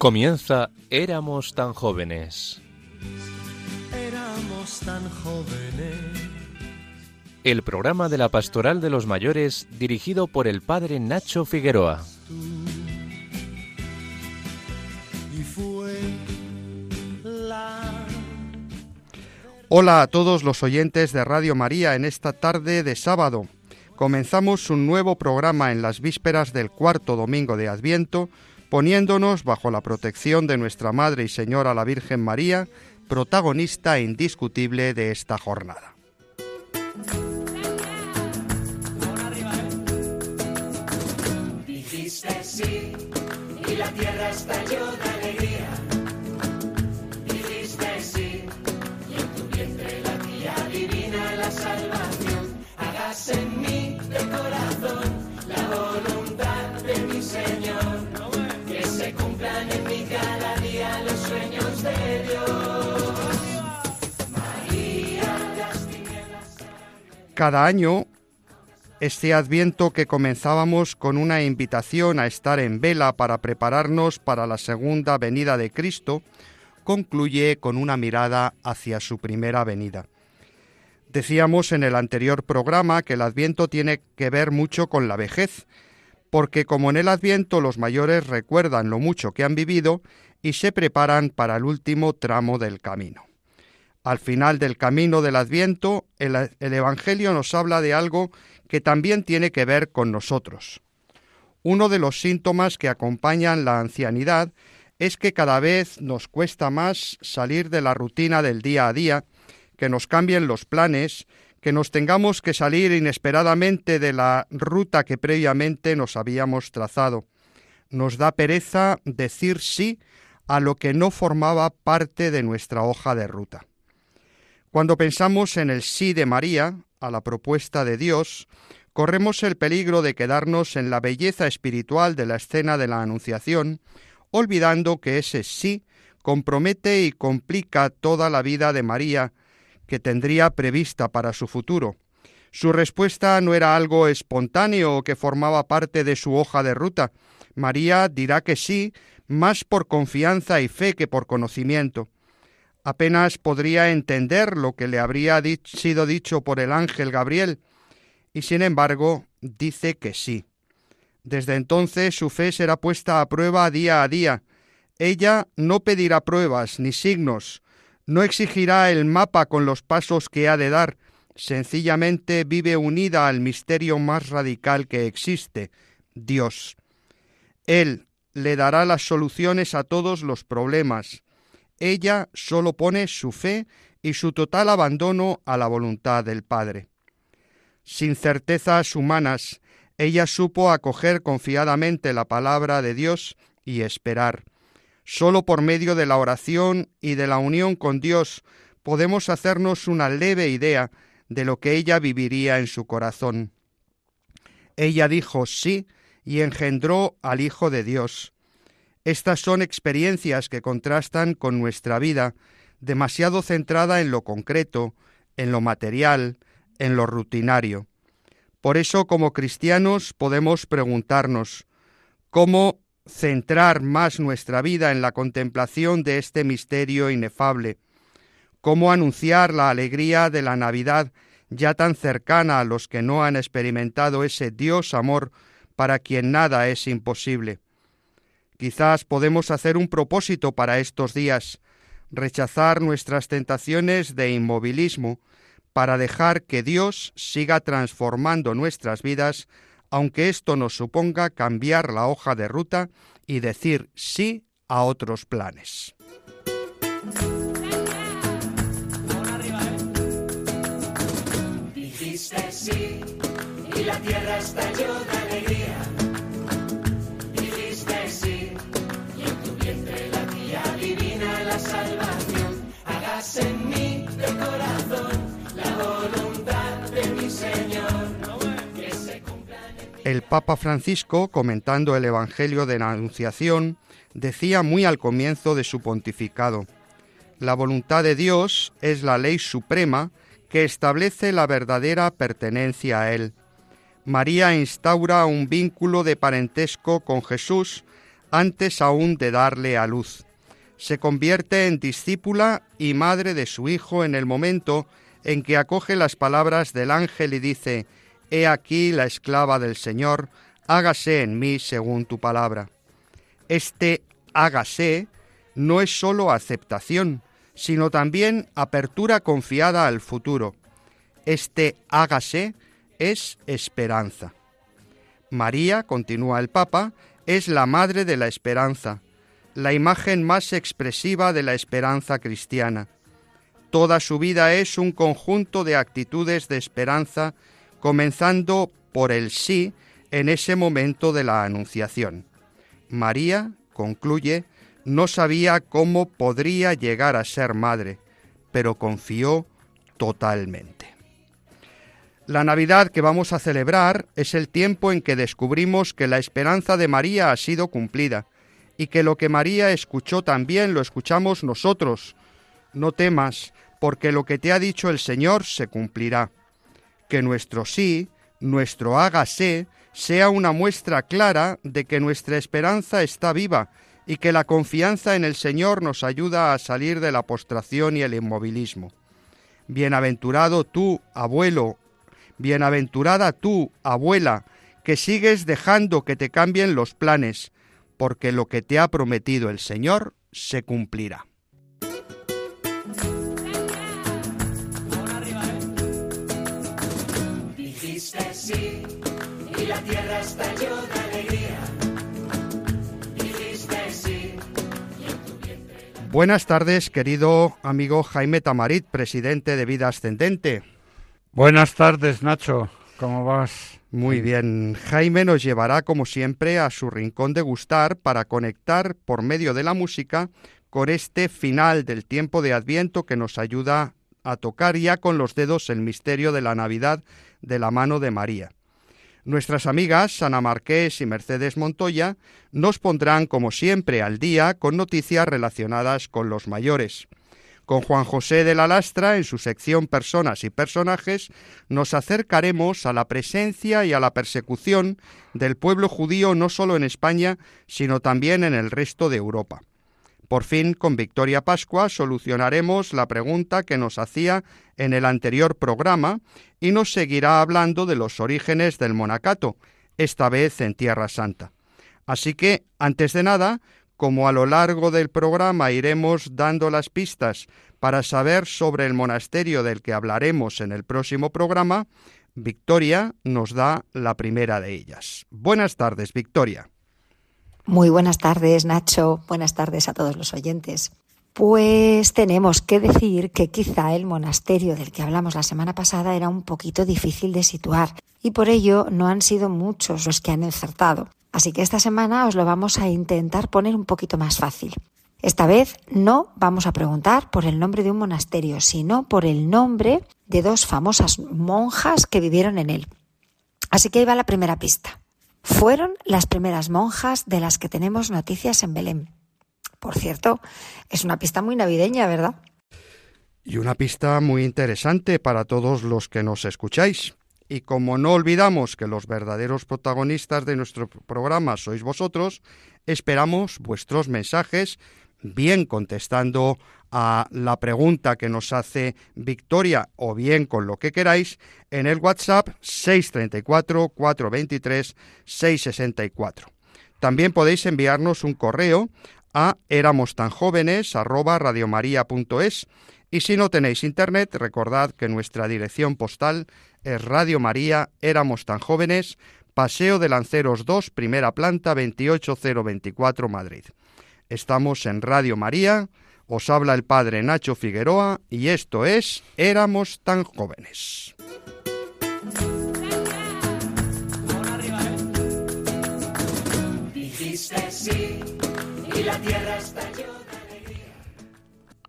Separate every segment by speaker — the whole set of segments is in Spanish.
Speaker 1: Comienza Éramos tan jóvenes.
Speaker 2: Éramos tan jóvenes.
Speaker 1: El programa de la Pastoral de los Mayores dirigido por el padre Nacho Figueroa.
Speaker 2: Y fue la
Speaker 3: Hola a todos los oyentes de Radio María en esta tarde de sábado. Comenzamos un nuevo programa en las vísperas del cuarto domingo de Adviento, poniéndonos bajo la protección de nuestra Madre y Señora la Virgen María, protagonista indiscutible de esta jornada.
Speaker 4: Cada
Speaker 3: año, este adviento que comenzábamos con una invitación a estar en vela para prepararnos para la segunda venida de Cristo, concluye con una mirada hacia su primera venida. Decíamos en el anterior programa que el adviento tiene que ver mucho con la vejez, porque como en el adviento los mayores recuerdan lo mucho que han vivido y se preparan para el último tramo del camino. Al final del camino del Adviento, el, el, Evangelio nos habla de algo que también tiene que ver con nosotros. Uno de los síntomas que acompañan la ancianidad es que cada vez nos cuesta más salir de la rutina del día a día, que nos cambien los planes, que nos tengamos que salir inesperadamente de la ruta que previamente nos habíamos trazado. Nos da pereza decir sí a lo que no formaba parte de nuestra hoja de ruta. Cuando pensamos en el sí de María, a la propuesta de Dios, corremos el peligro de quedarnos en la belleza espiritual de la escena de la Anunciación, olvidando que ese sí compromete y complica toda la vida de María que tendría prevista para su futuro. Su respuesta no era algo espontáneo que formaba parte de su hoja de ruta. María dirá que sí, más por confianza y fe que por conocimiento apenas podría entender lo que le habría sido dicho por el ángel Gabriel, y sin embargo dice que sí. Desde entonces su fe será puesta a prueba día a día. Ella no pedirá pruebas ni signos, no exigirá el mapa con los pasos que ha de dar, sencillamente vive unida al misterio más radical que existe, Dios. Él le dará las soluciones a todos los problemas, ella solo pone su fe y su total abandono a la voluntad del Padre. Sin certezas humanas, ella supo acoger confiadamente la palabra de Dios y esperar. Solo por medio de la oración y de la unión con Dios podemos hacernos una leve idea de lo que ella viviría en su corazón. Ella dijo sí y engendró al Hijo de Dios. Estas son experiencias que contrastan con nuestra vida, demasiado centrada en lo concreto, en lo material, en lo rutinario. Por eso, como cristianos, podemos preguntarnos cómo centrar más nuestra vida en la contemplación de este misterio inefable, cómo anunciar la alegría de la Navidad ya tan cercana a los que no han experimentado ese Dios amor para quien nada es imposible. Quizás podemos hacer un propósito para estos días, rechazar nuestras tentaciones de inmovilismo para dejar que Dios siga transformando nuestras vidas, aunque esto nos suponga cambiar la hoja de ruta y decir sí a otros planes.
Speaker 4: Y la tierra estalló de alegría. Dijiste sí y en tu vientre la tía divina la salvación. Hágase en mí de corazón la voluntad de mi Señor. Que se cumplan en.
Speaker 3: El Papa Francisco, comentando el Evangelio de la Anunciación, decía muy al comienzo de su pontificado, La voluntad de Dios es la ley suprema que establece la verdadera pertenencia a Él. María instaura un vínculo de parentesco con Jesús antes aún de darle a luz. Se convierte en discípula y madre de su hijo en el momento en que acoge las palabras del ángel y dice, He aquí la esclava del Señor, hágase en mí según tu palabra. Este hágase no es sólo aceptación, sino también apertura confiada al futuro. Este hágase es esperanza. María, continúa el Papa, es la madre de la esperanza, la imagen más expresiva de la esperanza cristiana. Toda su vida es un conjunto de actitudes de esperanza, comenzando por el sí en ese momento de la Anunciación. María, concluye, no sabía cómo podría llegar a ser madre, pero confió totalmente. La Navidad que vamos a celebrar es el tiempo en que descubrimos que la esperanza de María ha sido cumplida y que lo que María escuchó también lo escuchamos nosotros. No temas, porque lo que te ha dicho el Señor se cumplirá. Que nuestro sí, nuestro hágase, sea una muestra clara de que nuestra esperanza está viva y que la confianza en el Señor nos ayuda a salir de la postración y el inmovilismo. Bienaventurado tú, abuelo, bienaventurada tú, abuela, que sigues dejando que te cambien los planes, porque lo que te ha prometido el Señor se cumplirá.
Speaker 4: Dijiste sí y la tierra estalló de alegría. Dijiste sí.
Speaker 3: Buenas tardes, querido amigo Jaime Tamarit, presidente de Vida Ascendente.
Speaker 5: Buenas tardes, Nacho. ¿Cómo vas?
Speaker 3: Muy bien. Jaime nos llevará, como siempre, a su rincón de gustar para conectar por medio de la música con este final del tiempo de Adviento que nos ayuda a tocar ya con los dedos el misterio de la Navidad de la mano de María. Nuestras amigas Ana Marqués y Mercedes Montoya nos pondrán, como siempre, al día con noticias relacionadas con los mayores. Con Juan José de la Lastra, en su sección Personas y Personajes, nos acercaremos a la presencia y a la persecución del pueblo judío no solo en España, sino también en el resto de Europa. Por fin, con Victoria Pascua, solucionaremos la pregunta que nos hacía en el anterior programa y nos seguirá hablando de los orígenes del monacato, esta vez en Tierra Santa. Así que, antes de nada, como a lo largo del programa iremos dando las pistas para saber sobre el monasterio del que hablaremos en el próximo programa, Victoria nos da la primera de ellas. Buenas tardes, Victoria.
Speaker 6: Muy buenas tardes, Nacho. Buenas tardes a todos los oyentes. Pues tenemos que decir que quizá el monasterio del que hablamos la semana pasada era un poquito difícil de situar y por ello no han sido muchos los que han acertado. Así que esta semana os lo vamos a intentar poner un poquito más fácil. Esta vez no vamos a preguntar por el nombre de un monasterio, sino por el nombre de dos famosas monjas que vivieron en él. Así que ahí va la primera pista. Fueron las primeras monjas de las que tenemos noticias en Belén. Por cierto, es una pista muy navideña, ¿verdad?
Speaker 3: Y una pista muy interesante para todos los que nos escucháis. Y como no olvidamos que los verdaderos protagonistas de nuestro programa sois vosotros, esperamos vuestros mensajes, bien contestando a la pregunta que nos hace Victoria o bien con lo que queráis en el WhatsApp 634 423 664. También podéis enviarnos un correo a jóvenes y si no tenéis internet recordad que nuestra dirección postal es Radio María Éramos tan jóvenes Paseo de Lanceros 2 primera planta 28024 Madrid. Estamos en Radio María os habla el padre Nacho Figueroa y esto es Éramos tan jóvenes.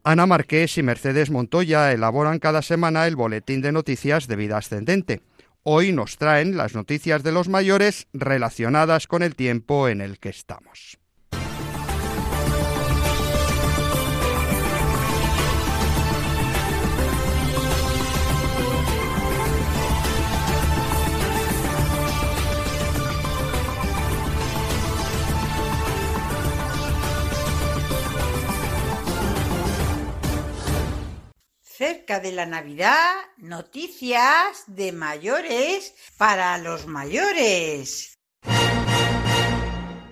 Speaker 3: Ana Marqués y Mercedes Montoya elaboran cada semana el boletín de noticias de vida ascendente. Hoy nos traen las noticias de los mayores relacionadas con el tiempo en el que estamos.
Speaker 7: Cerca de la Navidad, noticias de mayores para los mayores.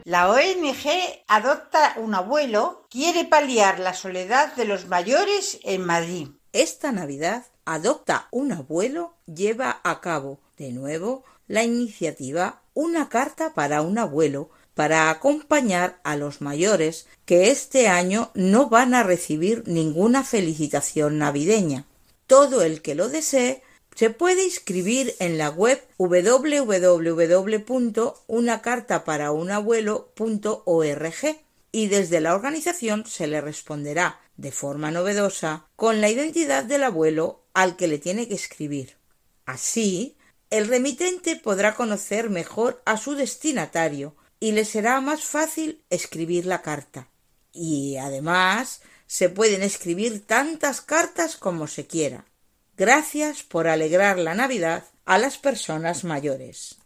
Speaker 7: La ONG Adopta un abuelo quiere paliar la soledad de los mayores en Madrid.
Speaker 8: Esta Navidad, Adopta un abuelo lleva a cabo de nuevo la iniciativa Una carta para un abuelo para acompañar a los mayores que este año no van a recibir ninguna felicitación navideña. Todo el que lo desee se puede inscribir en la web www.unacartaparaunabuelo.org y desde la organización se le responderá de forma novedosa con la identidad del abuelo al que le tiene que escribir. Así, el remitente podrá conocer mejor a su destinatario y le será más fácil escribir la carta. Y además se pueden escribir tantas cartas como se quiera. Gracias por alegrar la Navidad a las personas mayores.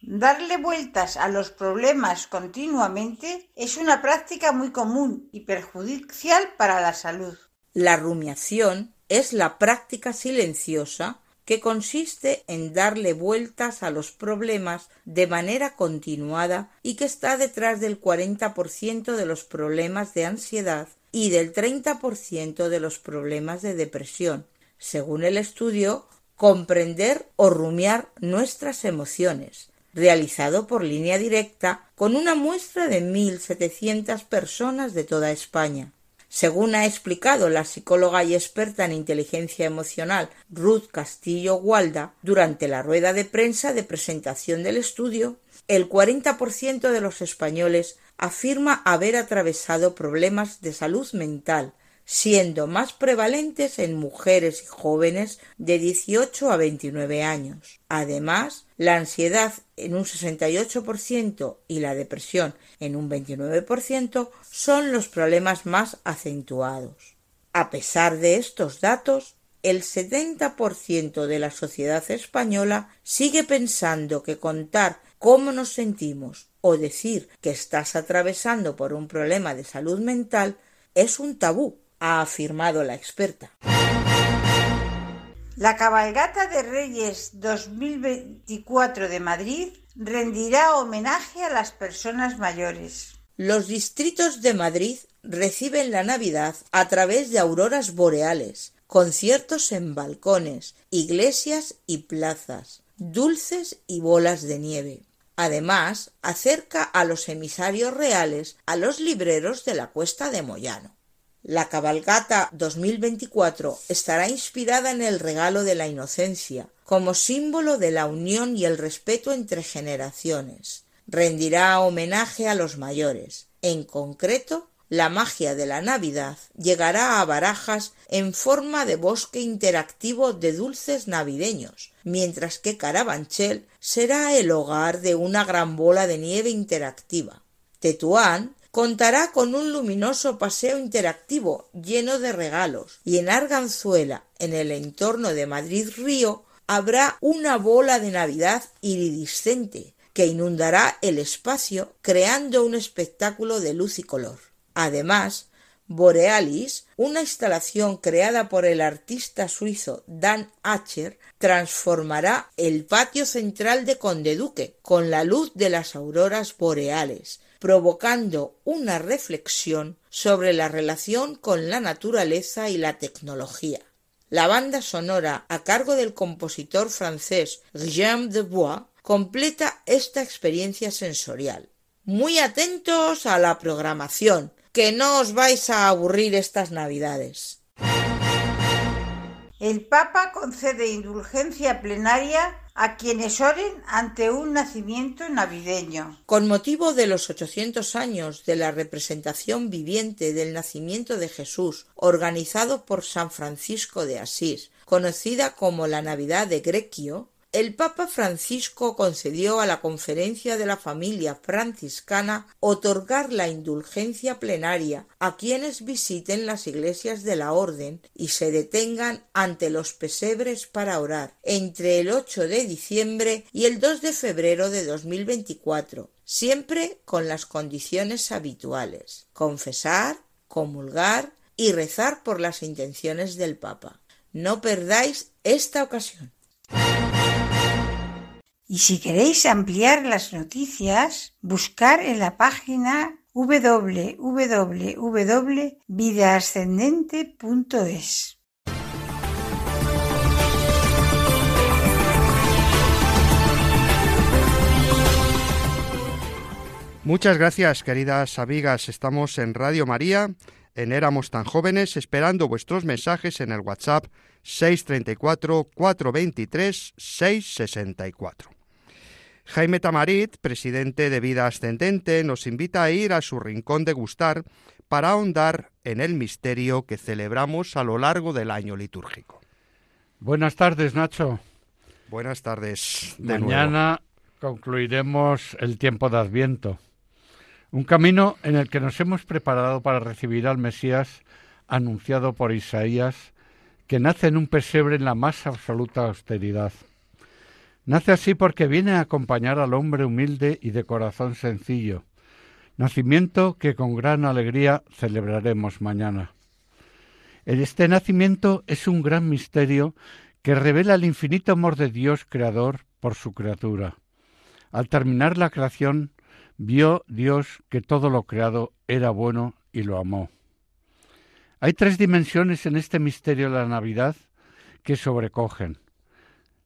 Speaker 7: Darle vueltas a los problemas continuamente es una práctica muy común y perjudicial para la salud.
Speaker 8: La rumiación es la práctica silenciosa que consiste en darle vueltas a los problemas de manera continuada y que está detrás del 40% de los problemas de ansiedad y del 30% de los problemas de depresión. Según el estudio, comprender o rumiar nuestras emociones, realizado por línea directa con una muestra de 1.700 personas de toda España. Según ha explicado la psicóloga y experta en inteligencia emocional Ruth Castillo Gualda durante la rueda de prensa de presentación del estudio, el 40% de los españoles afirma haber atravesado problemas de salud mental, siendo más prevalentes en mujeres y jóvenes de 18 a 29 años. Además, la ansiedad en un 68% y la depresión en un 29% son los problemas más acentuados. A pesar de estos datos, el 70% de la sociedad española sigue pensando que contar cómo nos sentimos o decir que estás atravesando por un problema de salud mental es un tabú ha afirmado la experta.
Speaker 7: La cabalgata de Reyes 2024 de Madrid rendirá homenaje a las personas mayores.
Speaker 8: Los distritos de Madrid reciben la Navidad a través de auroras boreales, conciertos en balcones, iglesias y plazas, dulces y bolas de nieve. Además, acerca a los emisarios reales a los libreros de la cuesta de Moyano. La cabalgata 2024 estará inspirada en el regalo de la inocencia, como símbolo de la unión y el respeto entre generaciones. Rendirá homenaje a los mayores. En concreto, la magia de la Navidad llegará a Barajas en forma de bosque interactivo de dulces navideños, mientras que Carabanchel será el hogar de una gran bola de nieve interactiva. Tetuán contará con un luminoso paseo interactivo lleno de regalos y en Arganzuela, en el entorno de Madrid Río, habrá una bola de Navidad iridiscente que inundará el espacio creando un espectáculo de luz y color. Además, Borealis, una instalación creada por el artista suizo Dan Acher, transformará el patio central de Condeduque con la luz de las auroras boreales, provocando una reflexión sobre la relación con la naturaleza y la tecnología. La banda sonora a cargo del compositor francés Guillaume Bois completa esta experiencia sensorial. Muy atentos a la programación, que no os vais a aburrir estas navidades.
Speaker 7: El Papa concede indulgencia plenaria a quienes oren ante un nacimiento navideño.
Speaker 8: Con motivo de los ochocientos años de la representación viviente del nacimiento de Jesús, organizado por San Francisco de Asís, conocida como la Navidad de Grequio, el Papa Francisco concedió a la Conferencia de la Familia Franciscana otorgar la indulgencia plenaria a quienes visiten las iglesias de la Orden y se detengan ante los pesebres para orar entre el 8 de diciembre y el 2 de febrero de 2024, siempre con las condiciones habituales confesar, comulgar y rezar por las intenciones del Papa. No perdáis esta ocasión.
Speaker 7: Y si queréis ampliar las noticias, buscar en la página www.vidaascendente.es.
Speaker 3: Muchas gracias, queridas amigas. Estamos en Radio María, en Éramos tan jóvenes, esperando vuestros mensajes en el WhatsApp 634-423-664. Jaime Tamarit, presidente de Vida Ascendente, nos invita a ir a su rincón de gustar para ahondar en el misterio que celebramos a lo largo del año litúrgico.
Speaker 5: Buenas tardes, Nacho.
Speaker 3: Buenas tardes. De
Speaker 5: Mañana concluiremos el tiempo de Adviento. Un camino en el que nos hemos preparado para recibir al Mesías anunciado por Isaías, que nace en un pesebre en la más absoluta austeridad. Nace así porque viene a acompañar al hombre humilde y de corazón sencillo, nacimiento que con gran alegría celebraremos mañana. Este nacimiento es un gran misterio que revela el infinito amor de Dios creador por su criatura. Al terminar la creación, vio Dios que todo lo creado era bueno y lo amó. Hay tres dimensiones en este misterio de la Navidad que sobrecogen.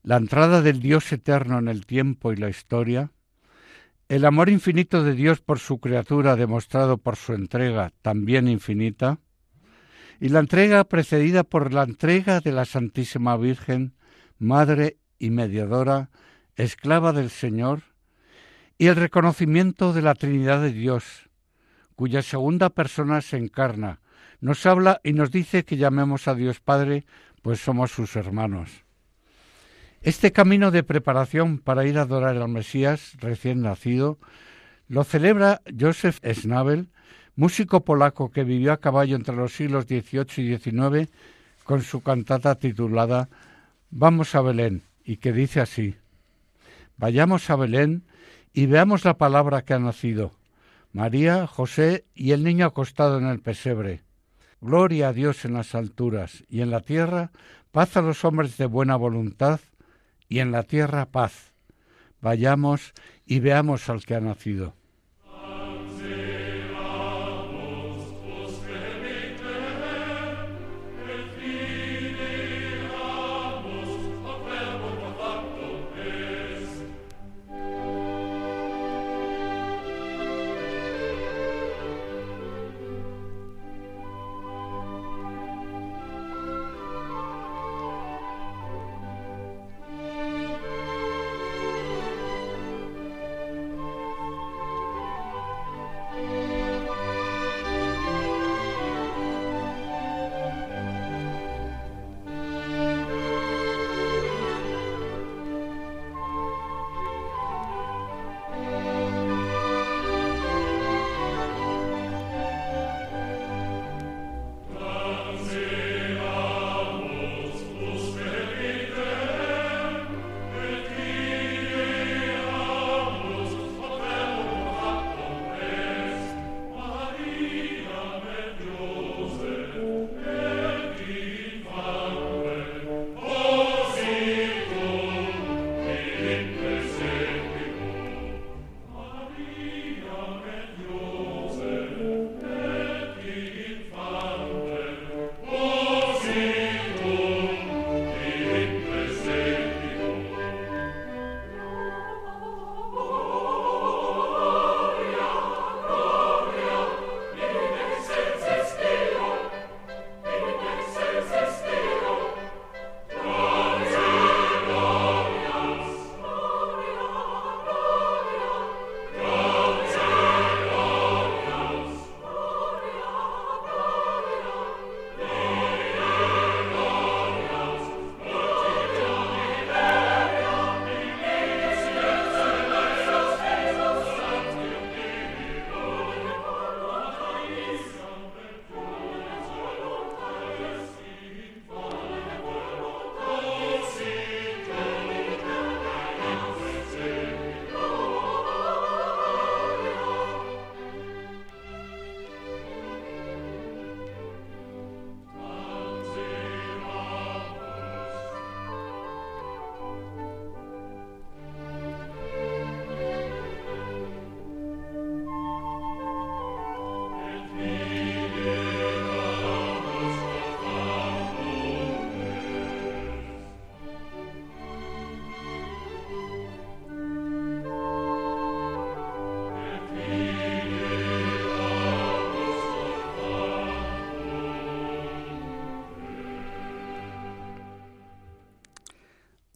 Speaker 5: La entrada del Dios eterno en el tiempo y la historia, el amor infinito de Dios por su criatura demostrado por su entrega también infinita, y la entrega precedida por la entrega de la Santísima Virgen, Madre y Mediadora, esclava del Señor, y el reconocimiento de la Trinidad de Dios, cuya segunda persona se encarna, nos habla y nos dice que llamemos a Dios Padre, pues somos sus hermanos. Este camino de preparación para ir a adorar al Mesías recién nacido lo celebra Joseph Schnabel, músico polaco que vivió a caballo entre los siglos XVIII y XIX, con su cantata titulada Vamos a Belén, y que dice así, Vayamos a Belén y veamos la palabra que ha nacido. María, José y el niño acostado en el pesebre. Gloria a Dios en las alturas y en la tierra, paz a los hombres de buena voluntad y en la tierra paz. Vayamos y veamos al que ha nacido.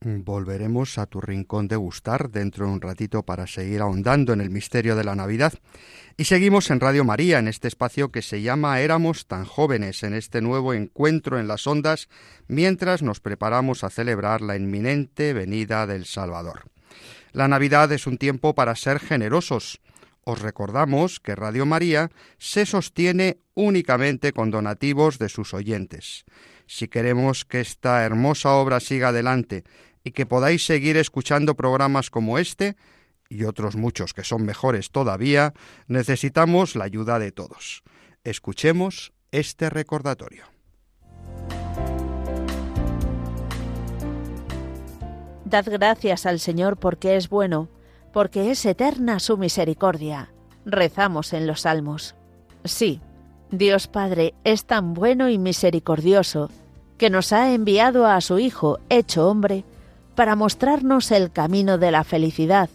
Speaker 3: Volveremos a tu rincón de gustar dentro de un ratito para seguir ahondando en el misterio de la Navidad. Y seguimos en Radio María, en este espacio que se llama Éramos tan jóvenes, en este nuevo encuentro en las ondas, mientras nos preparamos a celebrar la inminente venida del Salvador. La Navidad es un tiempo para ser generosos. Os recordamos que Radio María se sostiene únicamente con donativos de sus oyentes. Si queremos que esta hermosa obra siga adelante y que podáis seguir escuchando programas como este y otros muchos que son mejores todavía, necesitamos la ayuda de todos. Escuchemos este recordatorio.
Speaker 9: Dad gracias al Señor porque es bueno, porque es eterna su misericordia. Rezamos en los salmos. Sí, Dios Padre es tan bueno y misericordioso que nos ha enviado a su Hijo, hecho hombre, para mostrarnos el camino de la felicidad,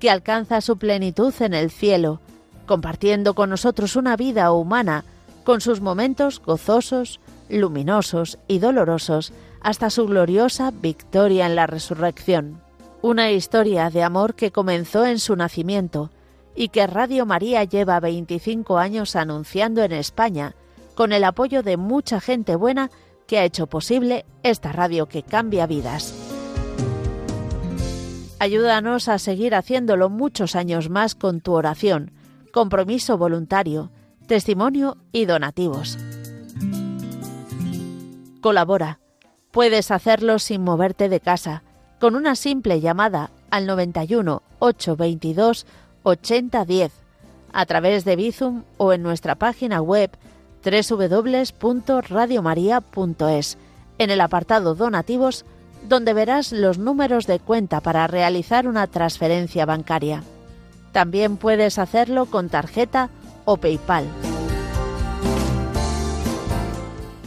Speaker 9: que alcanza su plenitud en el cielo, compartiendo con nosotros una vida humana, con sus momentos gozosos, luminosos y dolorosos, hasta su gloriosa victoria en la resurrección. Una historia de amor que comenzó en su nacimiento y que Radio María lleva 25 años anunciando en España, con el apoyo de mucha gente buena que ha hecho posible esta radio que cambia vidas. Ayúdanos a seguir haciéndolo muchos años más con tu oración, compromiso voluntario, testimonio y donativos. Colabora. Puedes hacerlo sin moverte de casa, con una simple llamada al 91 822 8010, a través de Bizum o en nuestra página web www.radiomaria.es, en el apartado Donativos donde verás los números de cuenta para realizar una transferencia bancaria. También puedes hacerlo con tarjeta o PayPal.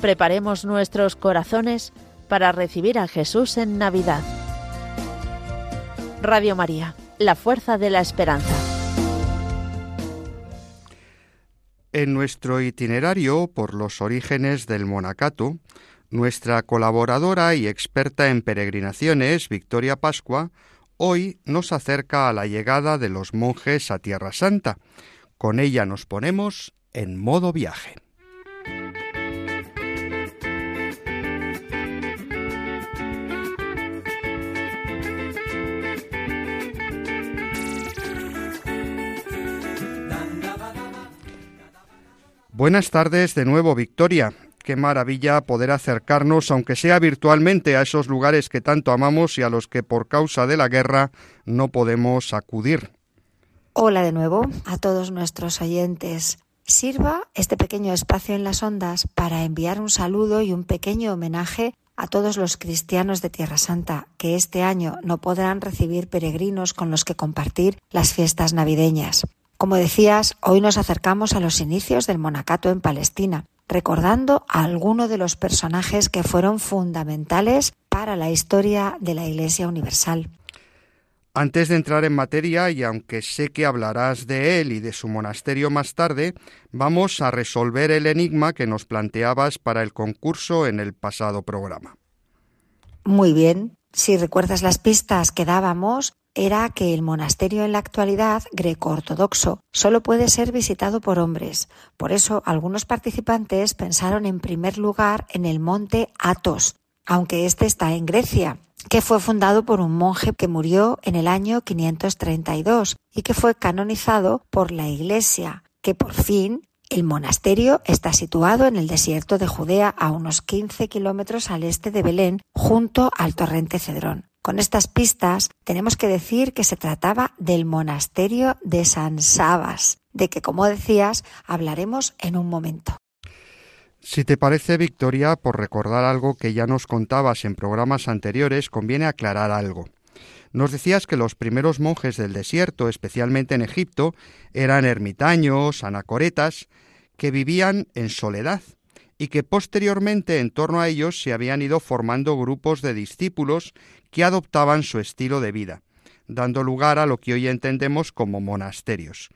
Speaker 9: Preparemos nuestros corazones para recibir a Jesús en Navidad. Radio María, la fuerza de la esperanza.
Speaker 3: En nuestro itinerario por los orígenes del monacato, nuestra colaboradora y experta en peregrinaciones, Victoria Pascua, hoy nos acerca a la llegada de los monjes a Tierra Santa. Con ella nos ponemos en modo viaje. Buenas tardes de nuevo, Victoria. Qué maravilla poder acercarnos, aunque sea virtualmente, a esos lugares que tanto amamos y a los que por causa de la guerra no podemos acudir.
Speaker 6: Hola de nuevo a todos nuestros oyentes. Sirva este pequeño espacio en las ondas para enviar un saludo y un pequeño homenaje a todos los cristianos de Tierra Santa que este año no podrán recibir peregrinos con los que compartir las fiestas navideñas. Como decías, hoy nos acercamos a los inicios del monacato en Palestina, recordando a algunos de los personajes que fueron fundamentales para la historia de la Iglesia Universal.
Speaker 3: Antes de entrar en materia, y aunque sé que hablarás de él y de su monasterio más tarde, vamos a resolver el enigma que nos planteabas para el concurso en el pasado programa.
Speaker 6: Muy bien, si recuerdas las pistas que dábamos, era que el monasterio en la actualidad greco-ortodoxo solo puede ser visitado por hombres. Por eso algunos participantes pensaron en primer lugar en el monte Athos, aunque este está en Grecia, que fue fundado por un monje que murió en el año 532 y que fue canonizado por la Iglesia, que por fin el monasterio está situado en el desierto de Judea a unos 15 kilómetros al este de Belén, junto al torrente Cedrón. Con estas pistas tenemos que decir que se trataba del monasterio de San Sabas, de que, como decías, hablaremos en un momento.
Speaker 3: Si te parece, Victoria, por recordar algo que ya nos contabas en programas anteriores, conviene aclarar algo. Nos decías que los primeros monjes del desierto, especialmente en Egipto, eran ermitaños, anacoretas, que vivían en soledad y que posteriormente en torno a ellos se habían ido formando grupos de discípulos que adoptaban su estilo de vida, dando lugar a lo que hoy entendemos como monasterios.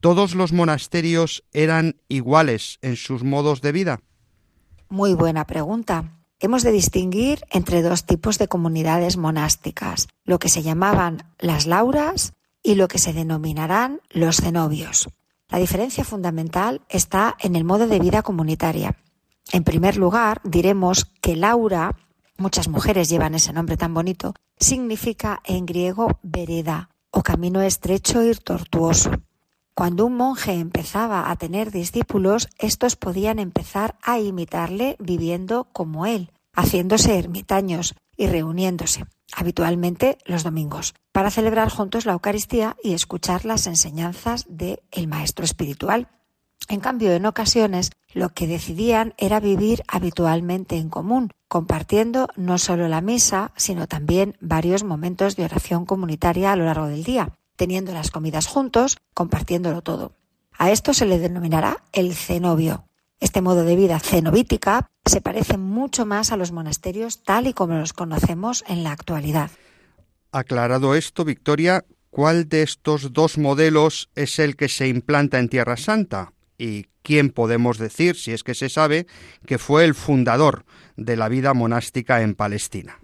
Speaker 3: ¿Todos los monasterios eran iguales en sus modos de vida?
Speaker 6: Muy buena pregunta. hemos de distinguir entre dos tipos de comunidades monásticas, lo que se llamaban las lauras y lo que se denominarán los cenobios. La diferencia fundamental está en el modo de vida comunitaria. En primer lugar, diremos que Laura, muchas mujeres llevan ese nombre tan bonito, significa en griego vereda o camino estrecho y tortuoso. Cuando un monje empezaba a tener discípulos, estos podían empezar a imitarle viviendo como él, haciéndose ermitaños y reuniéndose, habitualmente los domingos, para celebrar juntos la Eucaristía y escuchar las enseñanzas del el Maestro Espiritual. En cambio, en ocasiones, lo que decidían era vivir habitualmente en común, compartiendo no solo la misa, sino también varios momentos de oración comunitaria a lo largo del día teniendo las comidas juntos, compartiéndolo todo. A esto se le denominará el cenobio. Este modo de vida cenobítica se parece mucho más a los monasterios tal y como los conocemos en la actualidad.
Speaker 3: Aclarado esto, Victoria, ¿cuál de estos dos modelos es el que se implanta en Tierra Santa? ¿Y quién podemos decir, si es que se sabe, que fue el fundador de la vida monástica en Palestina?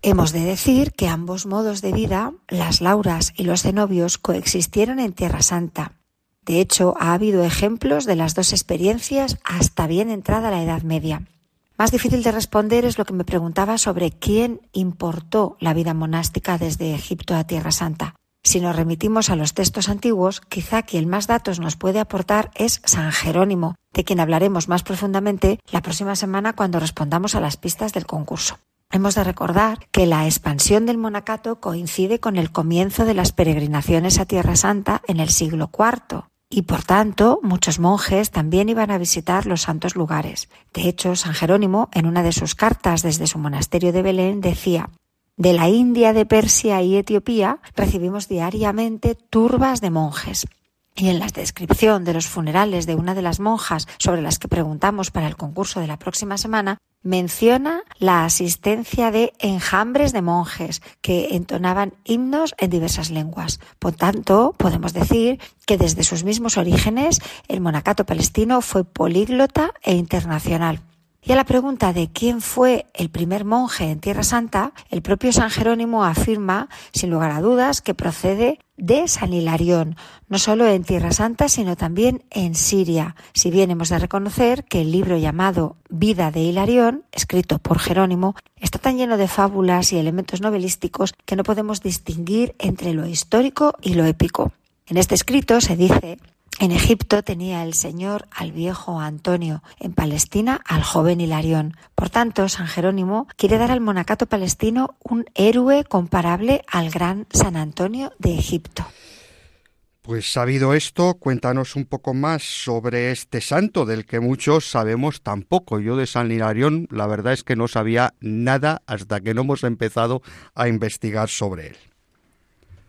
Speaker 6: Hemos de decir que ambos modos de vida, las lauras y los cenobios, coexistieron en Tierra Santa. De hecho, ha habido ejemplos de las dos experiencias hasta bien entrada la Edad Media. Más difícil de responder es lo que me preguntaba sobre quién importó la vida monástica desde Egipto a Tierra Santa. Si nos remitimos a los textos antiguos, quizá quien más datos nos puede aportar es San Jerónimo, de quien hablaremos más profundamente la próxima semana cuando respondamos a las pistas del concurso. Hemos de recordar que la expansión del monacato coincide con el comienzo de las peregrinaciones a Tierra Santa en el siglo IV y por tanto muchos monjes también iban a visitar los santos lugares. De hecho, San Jerónimo, en una de sus cartas desde su monasterio de Belén, decía de la India, de Persia y Etiopía recibimos diariamente turbas de monjes. Y en la descripción de los funerales de una de las monjas sobre las que preguntamos para el concurso de la próxima semana, menciona la asistencia de enjambres de monjes que entonaban himnos en diversas lenguas. Por tanto, podemos decir que desde sus mismos orígenes el monacato palestino fue políglota e internacional. Y a la pregunta de quién fue el primer monje en Tierra Santa, el propio San Jerónimo afirma, sin lugar a dudas, que procede de San Hilarión, no solo en Tierra Santa, sino también en Siria, si bien hemos de reconocer que el libro llamado Vida de Hilarión, escrito por Jerónimo, está tan lleno de fábulas y elementos novelísticos que no podemos distinguir entre lo histórico y lo épico. En este escrito se dice en Egipto tenía el Señor al viejo Antonio, en Palestina al joven Hilarión. Por tanto, San Jerónimo quiere dar al monacato palestino un héroe comparable al gran San Antonio de Egipto.
Speaker 3: Pues sabido esto, cuéntanos un poco más sobre este santo del que muchos sabemos tan poco. Yo de San Hilarión la verdad es que no sabía nada hasta que no hemos empezado a investigar sobre él.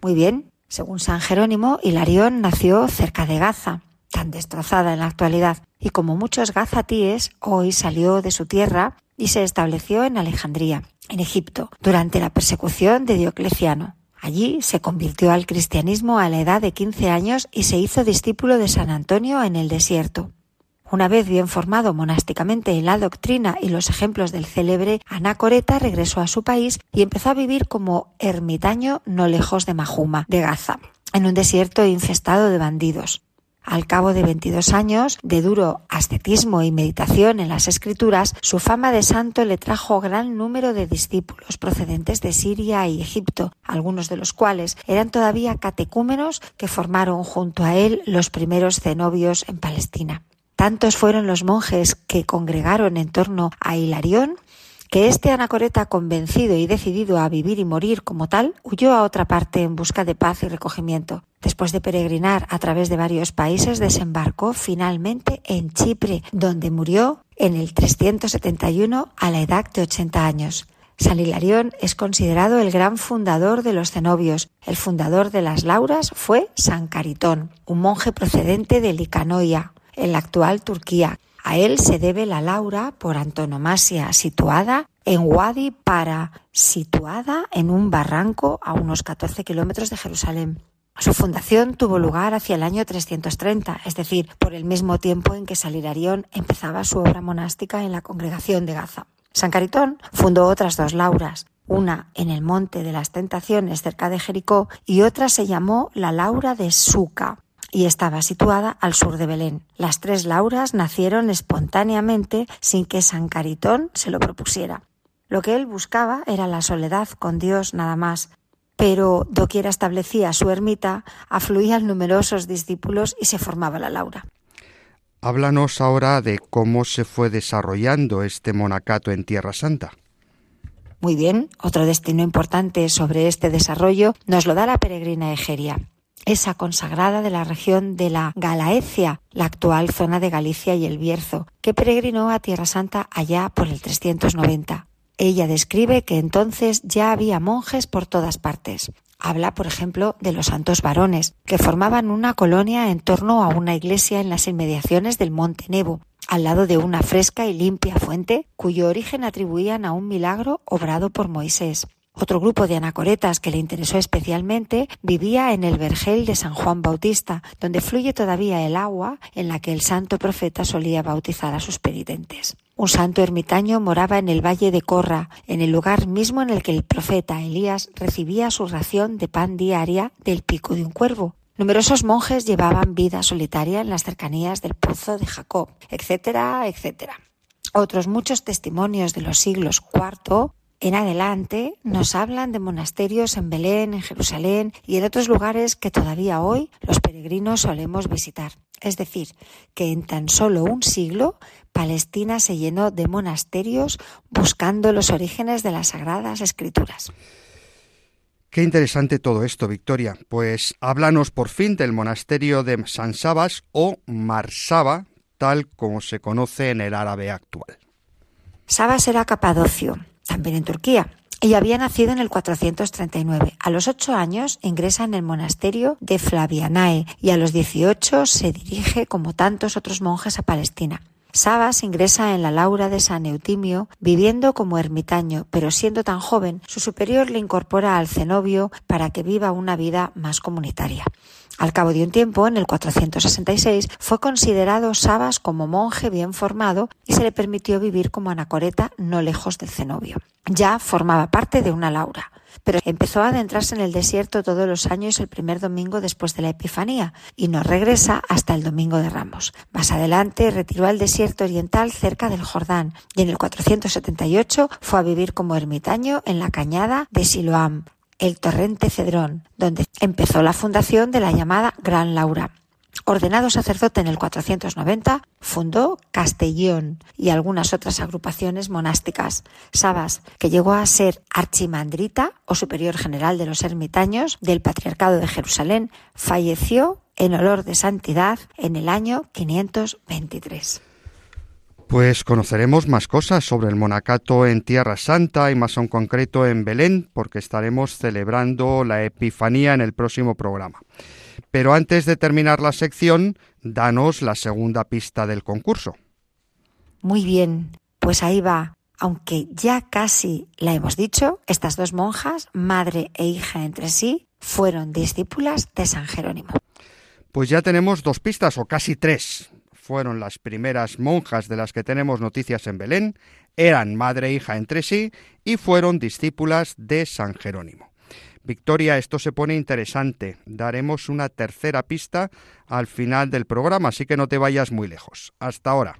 Speaker 6: Muy bien, según San Jerónimo, Hilarión nació cerca de Gaza, tan destrozada en la actualidad, y como muchos gazatíes, hoy salió de su tierra y se estableció en Alejandría, en Egipto, durante la persecución de Diocleciano. Allí se convirtió al cristianismo a la edad de 15 años y se hizo discípulo de San Antonio en el desierto. Una vez bien formado monásticamente en la doctrina y los ejemplos del célebre Anacoreta, regresó a su país y empezó a vivir como ermitaño no lejos de Mahuma, de Gaza, en un desierto infestado de bandidos. Al cabo de 22 años de duro ascetismo y meditación en las escrituras, su fama de santo le trajo gran número de discípulos procedentes de Siria y Egipto, algunos de los cuales eran todavía catecúmenos que formaron junto a él los primeros cenobios en Palestina. Tantos fueron los monjes que congregaron en torno a Hilarión que este anacoreta convencido y decidido a vivir y morir como tal, huyó a otra parte en busca de paz y recogimiento. Después de peregrinar a través de varios países, desembarcó finalmente en Chipre, donde murió en el 371 a la edad de 80 años. San Hilarión es considerado el gran fundador de los cenobios. El fundador de las lauras fue San Caritón, un monje procedente de Licanoia, en la actual Turquía. A él se debe la Laura por antonomasia, situada en Wadi Para, situada en un barranco a unos 14 kilómetros de Jerusalén. Su fundación tuvo lugar hacia el año 330, es decir, por el mismo tiempo en que Salirarión empezaba su obra monástica en la congregación de Gaza. San Caritón fundó otras dos lauras, una en el Monte de las Tentaciones cerca de Jericó y otra se llamó la Laura de Suca y estaba situada al sur de Belén. Las tres lauras nacieron espontáneamente sin que San Caritón se lo propusiera. Lo que él buscaba era la soledad con Dios nada más, pero doquiera establecía su ermita, afluían numerosos discípulos y se formaba la Laura.
Speaker 3: Háblanos ahora de cómo se fue desarrollando este monacato en Tierra Santa.
Speaker 6: Muy bien, otro destino importante sobre este desarrollo nos lo da la peregrina Egeria, esa consagrada de la región de la Galaecia, la actual zona de Galicia y el Bierzo, que peregrinó a Tierra Santa allá por el 390. Ella describe que entonces ya había monjes por todas partes. Habla, por ejemplo, de los santos varones, que formaban una colonia en torno a una iglesia en las inmediaciones del Monte Nebo, al lado de una fresca y limpia fuente cuyo origen atribuían a un milagro obrado por Moisés. Otro grupo de anacoretas que le interesó especialmente vivía en el vergel de San Juan Bautista, donde fluye todavía el agua en la que el santo profeta solía bautizar a sus penitentes. Un santo ermitaño moraba en el valle de Corra, en el lugar mismo en el que el profeta Elías recibía su ración de pan diaria del pico de un cuervo, Numerosos monjes llevaban vida solitaria en las cercanías del pozo de Jacob, etcétera, etcétera. Otros muchos testimonios de los siglos IV en adelante nos hablan de monasterios en Belén, en Jerusalén y en otros lugares que todavía hoy los peregrinos solemos visitar. Es decir, que en tan solo un siglo Palestina se llenó de monasterios buscando los orígenes de las sagradas escrituras.
Speaker 3: Qué interesante todo esto, Victoria. Pues háblanos por fin del monasterio de San Sabas o Marsaba, tal como se conoce en el árabe actual.
Speaker 6: Sabas era capadocio, también en Turquía, y había nacido en el 439. A los ocho años ingresa en el monasterio de Flavianae y a los 18 se dirige, como tantos otros monjes, a Palestina. Sabas ingresa en la Laura de San Eutimio viviendo como ermitaño, pero siendo tan joven, su superior le incorpora al cenobio para que viva una vida más comunitaria. Al cabo de un tiempo, en el 466, fue considerado Sabas como monje bien formado y se le permitió vivir como anacoreta no lejos del cenobio. Ya formaba parte de una Laura pero empezó a adentrarse en el desierto todos los años el primer domingo después de la Epifanía y no regresa hasta el domingo de Ramos. Más adelante retiró al desierto oriental cerca del Jordán y en el 478 fue a vivir como ermitaño en la cañada de Siloam, el torrente Cedrón, donde empezó la fundación de la llamada Gran Laura. Ordenado sacerdote en el 490, fundó Castellón y algunas otras agrupaciones monásticas. Sabas, que llegó a ser archimandrita o superior general de los ermitaños del Patriarcado de Jerusalén, falleció en olor de santidad en el año 523.
Speaker 3: Pues conoceremos más cosas sobre el monacato en Tierra Santa y más en concreto en Belén, porque estaremos celebrando la Epifanía en el próximo programa. Pero antes de terminar la sección, danos la segunda pista del concurso.
Speaker 6: Muy bien, pues ahí va. Aunque ya casi la hemos dicho, estas dos monjas, madre e hija entre sí, fueron discípulas de San Jerónimo.
Speaker 3: Pues ya tenemos dos pistas, o casi tres. Fueron las primeras monjas de las que tenemos noticias en Belén, eran madre e hija entre sí y fueron discípulas de San Jerónimo. Victoria, esto se pone interesante. Daremos una tercera pista al final del programa, así que no te vayas muy lejos. Hasta ahora.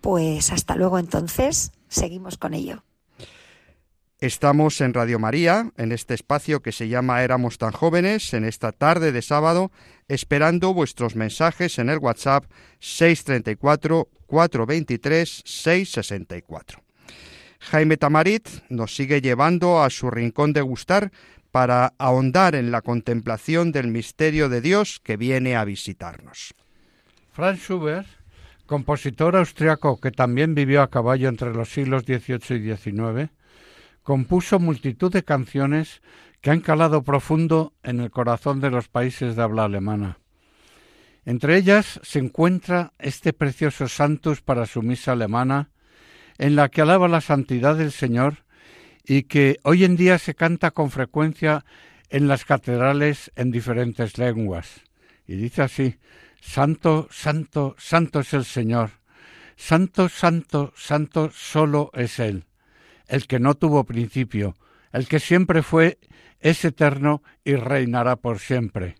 Speaker 6: Pues hasta luego entonces, seguimos con ello.
Speaker 3: Estamos en Radio María, en este espacio que se llama Éramos tan jóvenes, en esta tarde de sábado, esperando vuestros mensajes en el WhatsApp 634 423 664. Jaime Tamarit nos sigue llevando a su rincón de gustar para ahondar en la contemplación del misterio de Dios que viene a visitarnos.
Speaker 5: Franz Schubert, compositor austriaco que también vivió a caballo entre los siglos XVIII y XIX, compuso multitud de canciones que han calado profundo en el corazón de los países de habla alemana. Entre ellas se encuentra este precioso Santus para su misa alemana, en la que alaba la santidad del Señor y que hoy en día se canta con frecuencia en las catedrales en diferentes lenguas. Y dice así, Santo, Santo, Santo es el Señor. Santo, Santo, Santo solo es Él. el que no tuvo principio, el que siempre fue, es eterno y reinará por siempre.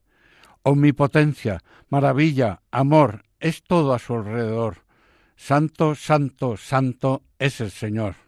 Speaker 5: Omnipotencia, maravilla, amor, es todo a su alrededor. Santo, santo, santo es el Señor.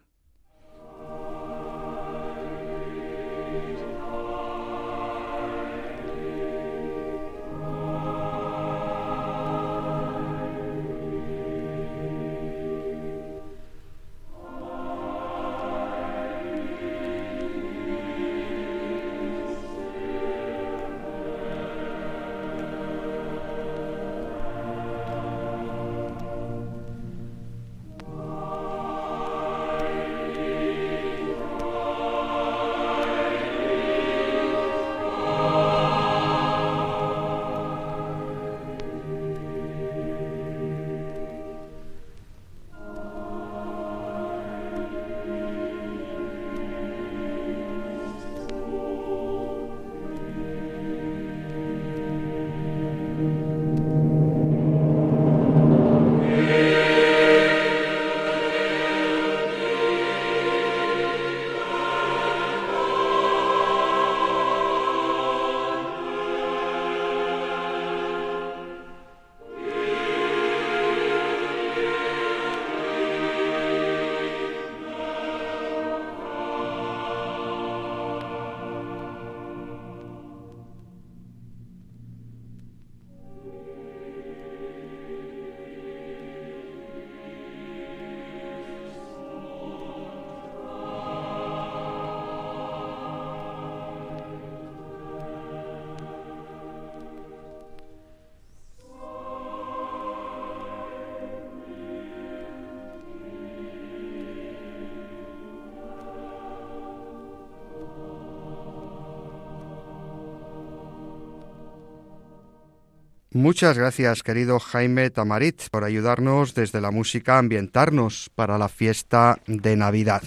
Speaker 3: Muchas gracias, querido Jaime Tamarit, por ayudarnos desde la música a ambientarnos para la fiesta de Navidad.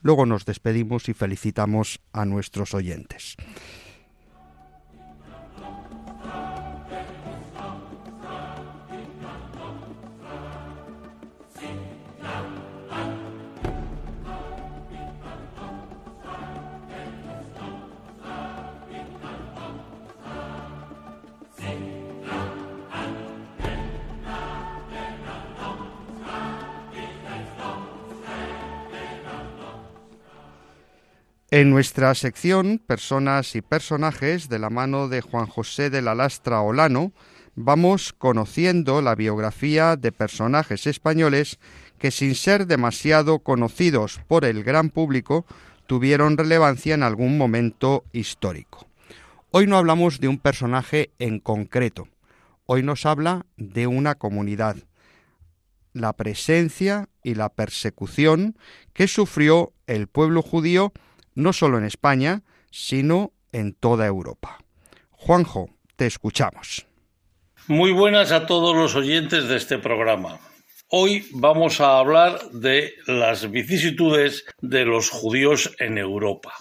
Speaker 3: Luego nos despedimos y felicitamos a nuestros oyentes. En nuestra sección Personas y Personajes, de la mano de Juan José de la Lastra Olano, vamos conociendo la biografía de personajes españoles que sin ser demasiado conocidos por el gran público, tuvieron relevancia en algún momento histórico. Hoy no hablamos de un personaje en concreto, hoy nos habla de una comunidad, la presencia y la persecución que sufrió el pueblo judío no solo en España, sino en toda Europa. Juanjo, te escuchamos.
Speaker 10: Muy buenas a todos los oyentes de este programa. Hoy vamos a hablar de las vicisitudes de los judíos en Europa.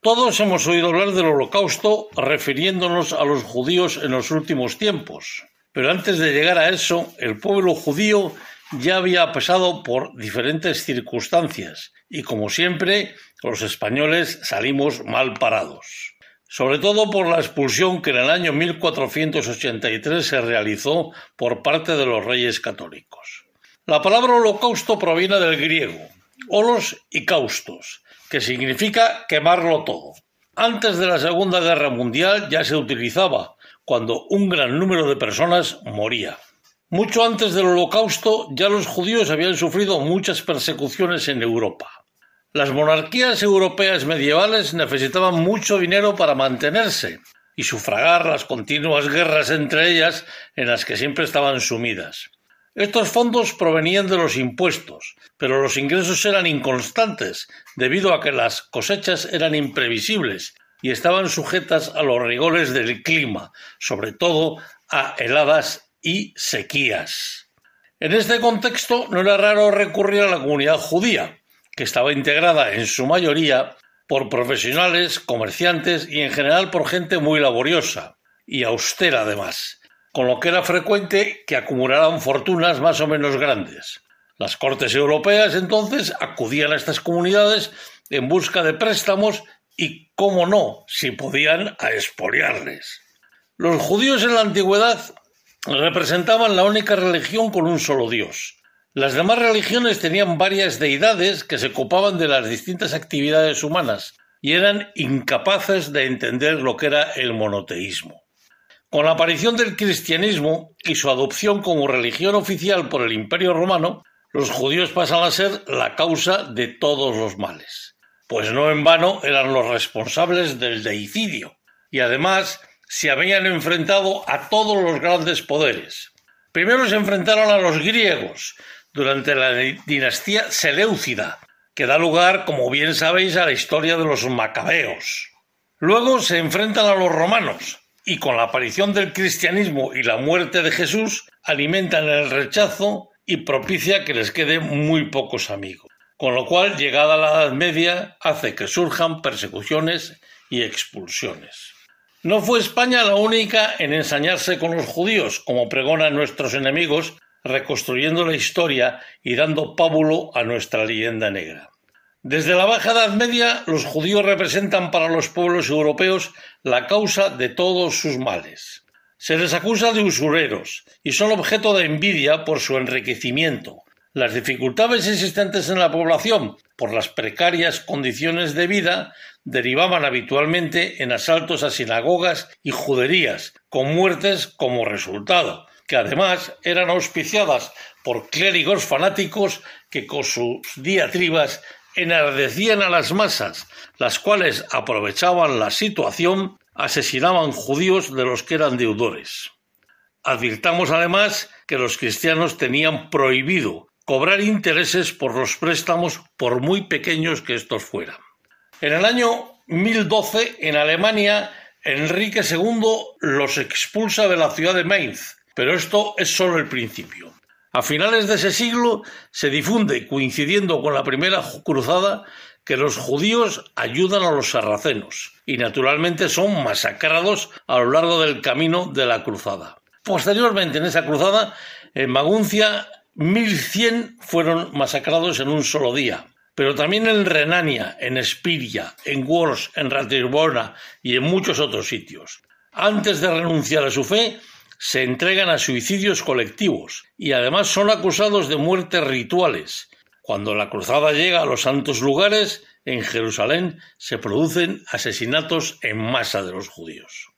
Speaker 10: Todos hemos oído hablar del holocausto refiriéndonos a los judíos en los últimos tiempos. Pero antes de llegar a eso, el pueblo judío ya había pasado por diferentes circunstancias y, como siempre, los españoles salimos mal parados. Sobre todo por la expulsión que en el año 1483 se realizó por parte de los reyes católicos. La palabra holocausto proviene del griego, holos y caustos, que significa quemarlo todo. Antes de la Segunda Guerra Mundial ya se utilizaba, cuando un gran número de personas moría. Mucho antes del Holocausto ya los judíos habían sufrido muchas persecuciones en Europa. Las monarquías europeas medievales necesitaban mucho dinero para mantenerse y sufragar las continuas guerras entre ellas en las que siempre estaban sumidas. Estos fondos provenían de los impuestos, pero los ingresos eran inconstantes debido a que las cosechas eran imprevisibles y estaban sujetas a los rigores del clima, sobre todo a heladas y sequías. En este contexto no era raro recurrir a la comunidad judía, que estaba integrada en su mayoría por profesionales, comerciantes y en general por gente muy laboriosa y austera además, con lo que era frecuente que acumularan fortunas más o menos grandes. Las cortes europeas entonces acudían a estas comunidades en busca de préstamos y, cómo no, si podían, a expoliarles. Los judíos en la antigüedad representaban la única religión con un solo Dios. Las demás religiones tenían varias deidades que se ocupaban de las distintas actividades humanas y eran incapaces de entender lo que era el monoteísmo. Con la aparición del cristianismo y su adopción como religión oficial por el Imperio romano, los judíos pasan a ser la causa de todos los males. Pues no en vano eran los responsables del deicidio, y además se habían enfrentado a todos los grandes poderes. Primero se enfrentaron a los griegos durante la dinastía Seleucida, que da lugar, como bien sabéis, a la historia de los macabeos. Luego se enfrentan a los romanos, y con la aparición del cristianismo y la muerte de Jesús alimentan el rechazo y propicia que les queden muy pocos amigos. Con lo cual, llegada la Edad Media, hace que surjan persecuciones y expulsiones. No fue España la única en ensañarse con los judíos, como pregonan nuestros enemigos, reconstruyendo la historia y dando pábulo a nuestra leyenda negra. Desde la Baja Edad Media, los judíos representan para los pueblos europeos la causa de todos sus males. Se les acusa de usureros y son objeto de envidia por su enriquecimiento, las dificultades existentes en la población por las precarias condiciones de vida derivaban habitualmente en asaltos a sinagogas y juderías, con muertes como resultado, además eran auspiciadas por clérigos fanáticos que con sus diatribas enardecían a las masas, las cuales aprovechaban la situación, asesinaban judíos de los que eran deudores. Advirtamos además que los cristianos tenían prohibido cobrar intereses por los préstamos por muy pequeños que estos fueran. En el año 1012, en Alemania, Enrique II los expulsa de la ciudad de Mainz, pero esto es solo el principio. A finales de ese siglo se difunde, coincidiendo con la primera cruzada, que los judíos ayudan a los sarracenos y naturalmente son masacrados a lo largo del camino de la cruzada. Posteriormente, en esa cruzada, en Maguncia 1.100 fueron masacrados en un solo día, pero también en Renania, en Espiria, en Wors, en Ratisbona y en muchos otros sitios. Antes de renunciar a su fe, se entregan a suicidios colectivos y además son acusados de muertes rituales. Cuando la cruzada llega a los santos lugares, en Jerusalén se producen asesinatos en masa de los judíos.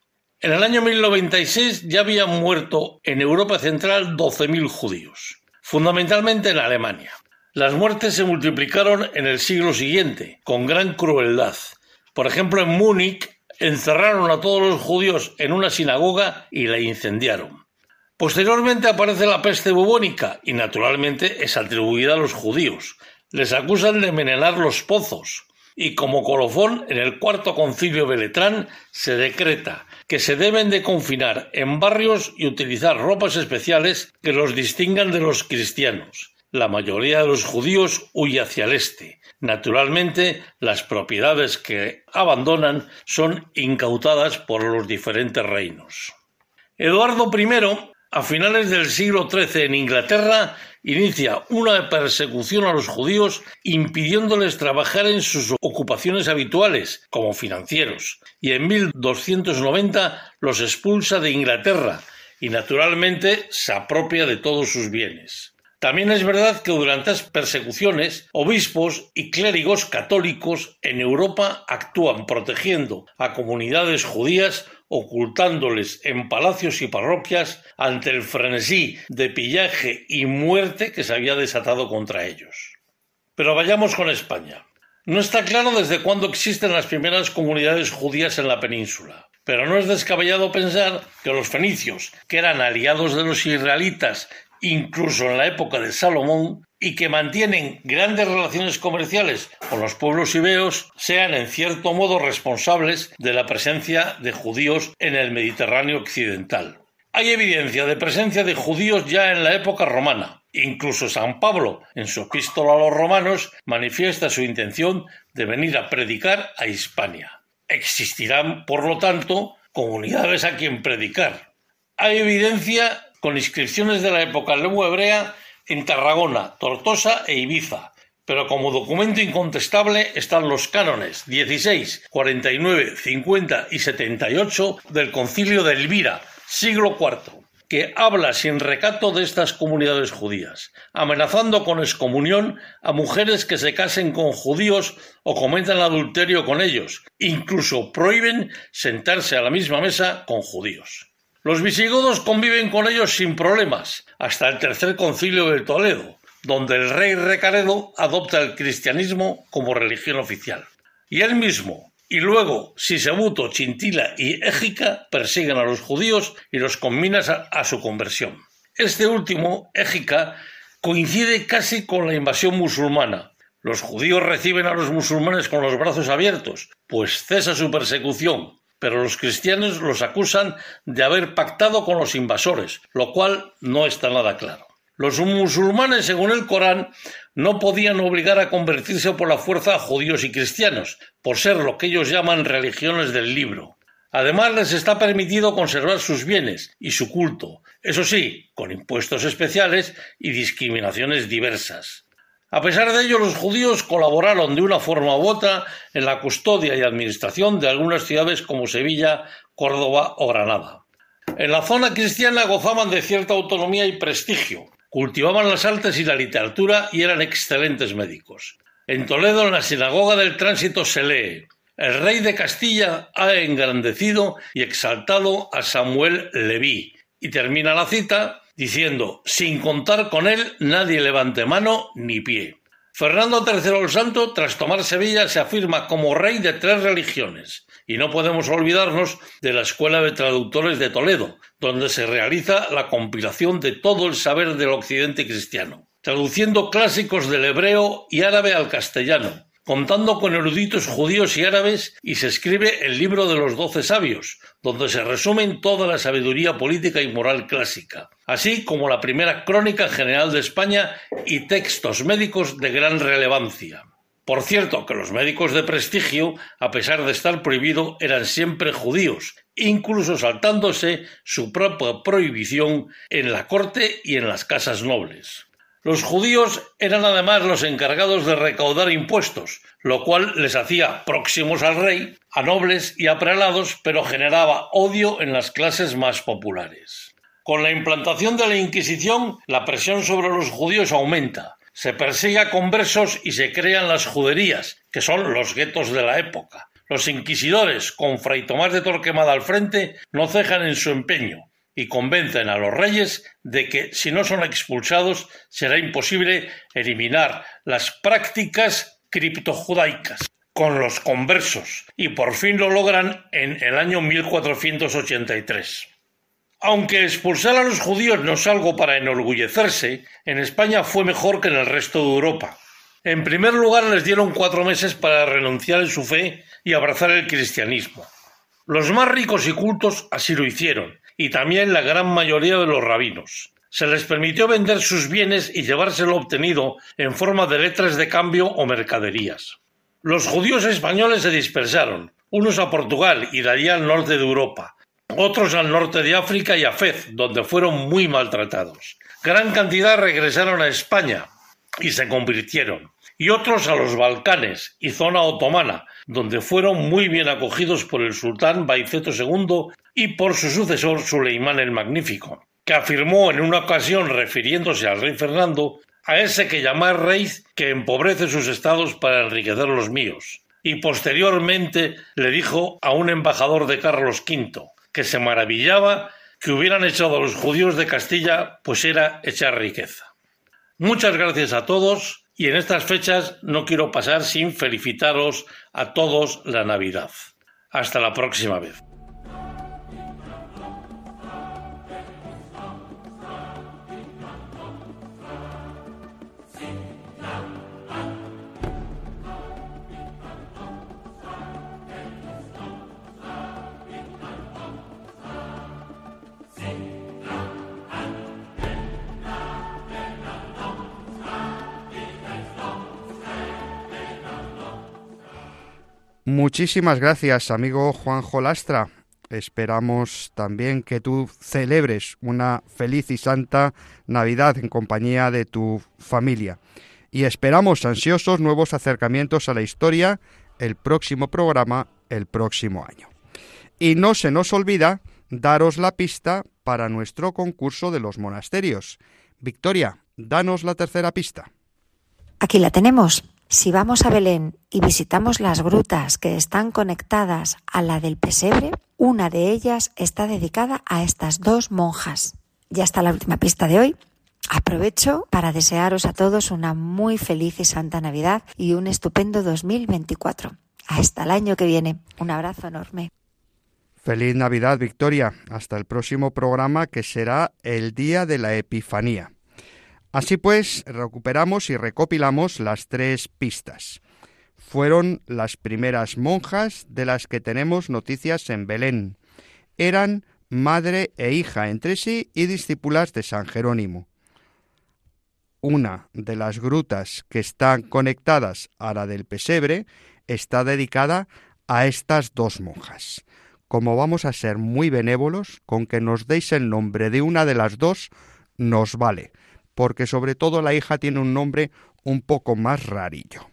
Speaker 10: En el año 1096 ya habían muerto en Europa Central 12.000 judíos fundamentalmente en Alemania. Las muertes se multiplicaron en el siglo siguiente, con gran crueldad. Por ejemplo, en Múnich encerraron a todos los judíos en una sinagoga y la incendiaron. Posteriormente aparece la peste bubónica y naturalmente es atribuida a los judíos. Les acusan de envenenar los pozos y como colofón en el cuarto concilio de Letrán se decreta que se deben de confinar en barrios y utilizar ropas especiales que los distingan de los cristianos. La mayoría de los judíos huye hacia el este. Naturalmente, las propiedades que abandonan son incautadas por los diferentes reinos. Eduardo I, a finales del siglo XIII en Inglaterra, inicia una persecución a los judíos impidiéndoles trabajar en sus ocupaciones habituales como financieros y en 1290 los expulsa de Inglaterra y naturalmente se apropia de todos sus bienes. También es verdad que durante las persecuciones, obispos y clérigos católicos en Europa actúan protegiendo a comunidades judías ocultándoles en palacios y parroquias ante el frenesí de pillaje y muerte que se había desatado contra ellos. Pero vayamos con España. No está claro desde cuándo existen las primeras comunidades judías en la península, pero no es descabellado pensar que los fenicios, que eran aliados de los israelitas incluso en la época de Salomón, y que mantienen grandes relaciones comerciales con los pueblos ibeos, sean en cierto modo responsables de la presencia de judíos en el Mediterráneo occidental. Hay evidencia de presencia de judíos ya en la época romana. Incluso San Pablo, en su epístola a los romanos, manifiesta su intención de venir a predicar a Hispania. Existirán, por lo tanto, comunidades a quien predicar. Hay evidencia con inscripciones de la época lengua hebrea en Tarragona, Tortosa e Ibiza, pero como documento incontestable están los cánones 16, 49, 50 y 78 del Concilio de Elvira, siglo IV, que habla sin recato de estas comunidades judías, amenazando con excomunión a mujeres que se casen con judíos o cometan adulterio con ellos, incluso prohíben sentarse a la misma mesa con judíos. Los visigodos conviven con ellos sin problemas, hasta el tercer concilio de Toledo, donde el rey Recaredo adopta el cristianismo como religión oficial. Y él mismo, y luego Sisebuto, Chintila y Égica persiguen a los judíos y los conminan a, su conversión. Este último, Égica, coincide casi con la invasión musulmana. Los judíos reciben a los musulmanes con los brazos abiertos, pues cesa su persecución, pero los cristianos los acusan de haber pactado con los invasores, lo cual no está nada claro. Los musulmanes, según el Corán, no podían obligar a convertirse por la fuerza a judíos y cristianos, por ser lo que ellos llaman religiones del libro. Además, les está permitido conservar sus bienes y su culto, eso sí, con impuestos especiales y discriminaciones diversas. A pesar de ello, los judíos colaboraron de una forma u otra en la custodia y administración de algunas ciudades como Sevilla, Córdoba o Granada. En la zona cristiana gozaban de cierta autonomía y prestigio, cultivaban las artes y la literatura y eran excelentes médicos. En Toledo, en la sinagoga del tránsito, se lee El rey de Castilla ha engrandecido y exaltado a Samuel Leví. Y termina la cita diciendo Sin contar con él, nadie levante mano ni pie. Fernando III el Santo, tras tomar Sevilla, se afirma como rey de tres religiones, y no podemos olvidarnos de la Escuela de Traductores de Toledo, donde se realiza la compilación de todo el saber del occidente cristiano, traduciendo clásicos del hebreo y árabe al castellano, contando con eruditos judíos y árabes, y se escribe el libro de los doce sabios, donde se resumen toda la sabiduría política y moral clásica, así como la primera crónica general de España y textos médicos de gran relevancia. Por cierto, que los médicos de prestigio, a pesar de estar prohibido, eran siempre judíos, incluso saltándose su propia prohibición en la corte y en las casas nobles. Los judíos eran además los encargados de recaudar impuestos, lo cual les hacía próximos al rey, a nobles y a prelados, pero generaba odio en las clases más populares. Con la implantación de la Inquisición, la presión sobre los judíos aumenta, se persigue a conversos y se crean las juderías, que son los guetos de la época. Los inquisidores, con Fray Tomás de Torquemada al frente, no cejan en su empeño y convencen a los reyes de que si no son expulsados será imposible eliminar las prácticas criptojudaicas con los conversos y por fin lo logran en el año 1483. Aunque expulsar a los judíos no es algo para enorgullecerse, en España fue mejor que en el resto de Europa. En primer lugar les dieron cuatro meses para renunciar en su fe y abrazar el cristianismo. Los más ricos y cultos así lo hicieron, y también la gran mayoría de los rabinos. Se les permitió vender sus bienes y llevárselo obtenido en forma de letras de cambio o mercaderías. Los judíos españoles se dispersaron, unos a Portugal y de allí al norte de Europa, otros al norte de África y a Fez, donde fueron muy maltratados. Gran cantidad regresaron a España y se convirtieron, y otros a los Balcanes y zona otomana, donde fueron muy bien acogidos por el sultán Baiceto II y por su sucesor Suleimán el Magnífico, que afirmó en una ocasión refiriéndose al rey Fernando a ese que llamar rey que empobrece sus estados para enriquecer los míos. Y posteriormente le dijo a un embajador de Carlos V que se maravillaba que hubieran echado a los judíos de Castilla, pues era echar riqueza. Muchas gracias a todos y en estas fechas no quiero pasar sin felicitaros a todos la Navidad. Hasta la próxima vez.
Speaker 3: Muchísimas gracias, amigo Juanjo Lastra. esperamos también que tú celebres una feliz y santa Navidad en compañía de tu familia. Y esperamos ansiosos nuevos acercamientos a la historia el próximo programa, el próximo año. Y no se nos olvida daros la pista para nuestro concurso de los monasterios. Victoria, danos la tercera pista.
Speaker 6: Aquí la tenemos. Si vamos a Belén y visitamos las grutas que están conectadas a la del pesebre, una de ellas está dedicada a estas dos monjas. Ya está la última pista de hoy. Aprovecho para desearos a todos una muy feliz y santa Navidad y un estupendo 2024. Hasta el año que viene. Un abrazo enorme.
Speaker 3: Feliz Navidad, Victoria. Hasta el próximo programa que será el día de la Epifanía. Así pues, recuperamos y recopilamos las tres pistas. Fueron las primeras monjas de las que tenemos noticias en Belén. Eran madre e hija entre sí y discípulas de San Jerónimo. Una de las grutas que están conectadas a la del pesebre está dedicada a estas dos monjas. Como vamos a ser muy benévolos, con que nos deis el nombre de una de las dos, nos vale porque sobre todo la hija tiene un nombre un poco más rarillo.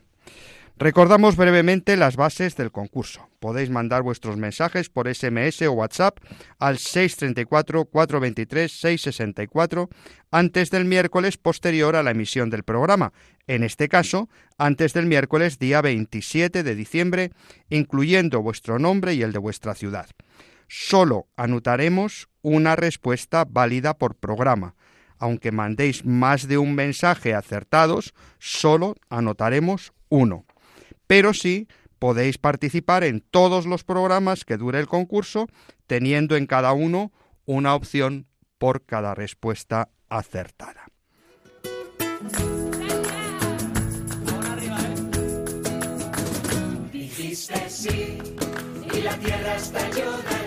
Speaker 3: Recordamos brevemente las bases del concurso. Podéis mandar vuestros mensajes por SMS o WhatsApp al 634-423-664 antes del miércoles posterior a la emisión del programa, en este caso antes del miércoles día 27 de diciembre, incluyendo vuestro nombre y el de vuestra ciudad. Solo anotaremos una respuesta válida por programa aunque mandéis más de un mensaje acertados, solo anotaremos uno. Pero sí podéis participar en todos los programas que dure el concurso, teniendo en cada uno una opción por cada respuesta acertada.
Speaker 4: sí y la tierra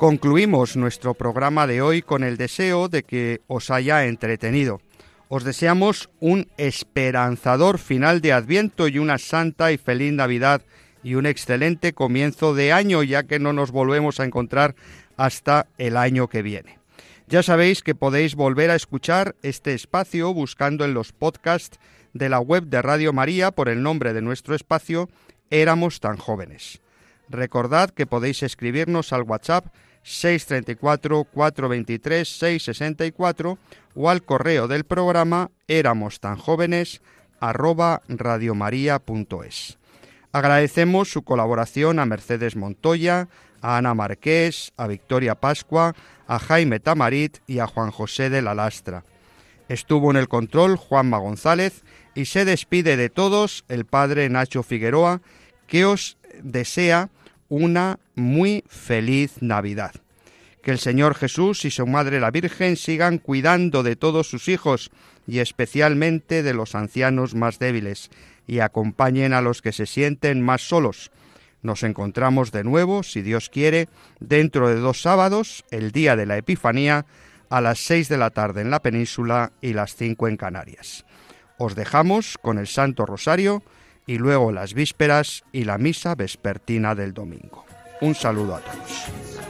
Speaker 3: Concluimos nuestro programa de hoy con el deseo de que os haya entretenido. Os deseamos un esperanzador final de Adviento y una santa y feliz Navidad y un excelente comienzo de año, ya que no nos volvemos a encontrar hasta el año que viene. Ya sabéis que podéis volver a escuchar este espacio buscando en los podcasts de la web de Radio María por el nombre de nuestro espacio Éramos tan jóvenes. Recordad que podéis escribirnos al WhatsApp 634-423-664 o al correo del programa éramos tan jóvenes arroba radiomaria.es. Agradecemos su colaboración a Mercedes Montoya, a Ana Marqués, a Victoria Pascua, a Jaime Tamarit y a Juan José de la Lastra. Estuvo en el control Juanma González y se despide de todos el padre Nacho Figueroa, que os desea una muy feliz Navidad. Que el Señor Jesús y su Madre la Virgen sigan cuidando de todos sus hijos y especialmente de los ancianos más débiles y acompañen a los que se sienten más solos. Nos encontramos de nuevo, si Dios quiere, dentro de dos sábados, el día de la Epifanía, a las seis de la tarde en la península y las cinco en Canarias. Os dejamos con el Santo Rosario y luego las vísperas y la misa vespertina del domingo. Un saludo a todos.